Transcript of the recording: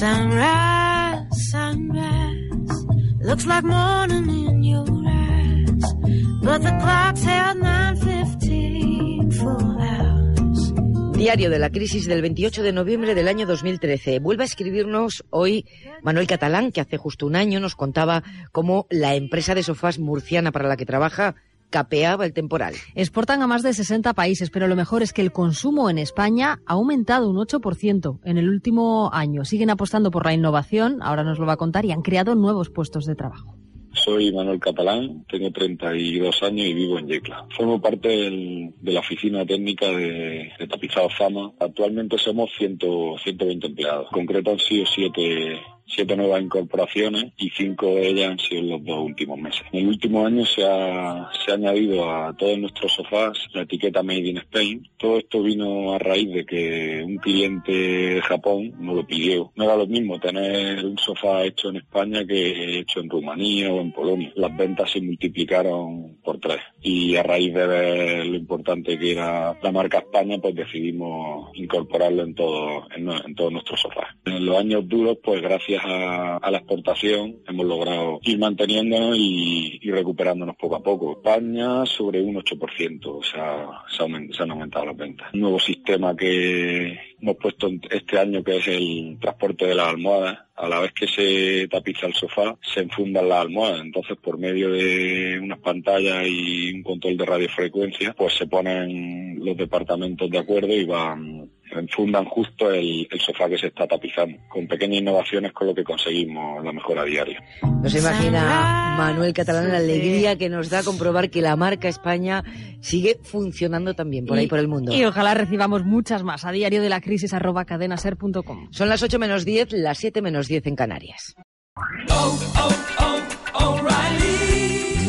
Sunrise, sunrise, looks like morning in your eyes, but the clock's held 9:15 full hours. Diario de la crisis del 28 de noviembre del año 2013. Vuelve a escribirnos hoy Manuel Catalán, que hace justo un año nos contaba cómo la empresa de sofás murciana para la que trabaja capeaba el temporal. Exportan a más de 60 países, pero lo mejor es que el consumo en España ha aumentado un 8% en el último año. Siguen apostando por la innovación, ahora nos lo va a contar, y han creado nuevos puestos de trabajo. Soy Manuel Catalán, tengo 32 años y vivo en Yecla. Formo parte del- de la oficina técnica de, de Tapizado Fama. Actualmente somos 100, 120 empleados. En concreto han sido 7 siete nuevas incorporaciones y cinco de ellas han sido en los dos últimos meses. En el último año se ha, se ha añadido a todos nuestros sofás la etiqueta Made in Spain. Todo esto vino a raíz de que un cliente de Japón nos lo pidió. No era lo mismo tener un sofá hecho en España que hecho en Rumanía o en Polonia. Las ventas se multiplicaron por tres y a raíz de ver lo importante que era la marca España, pues decidimos incorporarlo en todo, en, en todos nuestros sofás. En los años duros, pues gracias a, a la exportación hemos logrado ir manteniéndonos y, y recuperándonos poco a poco. España sobre un 8%, o sea, se, aumen- se han aumentado las ventas. Un nuevo sistema que hemos puesto este año que es el transporte de las almohadas. A la vez que se tapiza el sofá, se enfundan las almohadas. Entonces, por medio de pantallas y un control de radiofrecuencia, pues se ponen los departamentos de acuerdo y van enfundan justo el, el sofá que se está tapizando, con pequeñas innovaciones con lo que conseguimos la mejora diaria. No se imagina Manuel Catalán la alegría que nos da comprobar que la marca España sigue funcionando también por ahí por el mundo. Y ojalá recibamos muchas más a diario de la crisis arroba cadenaser.com. Son las 8 menos 10, las 7 menos 10 en Canarias.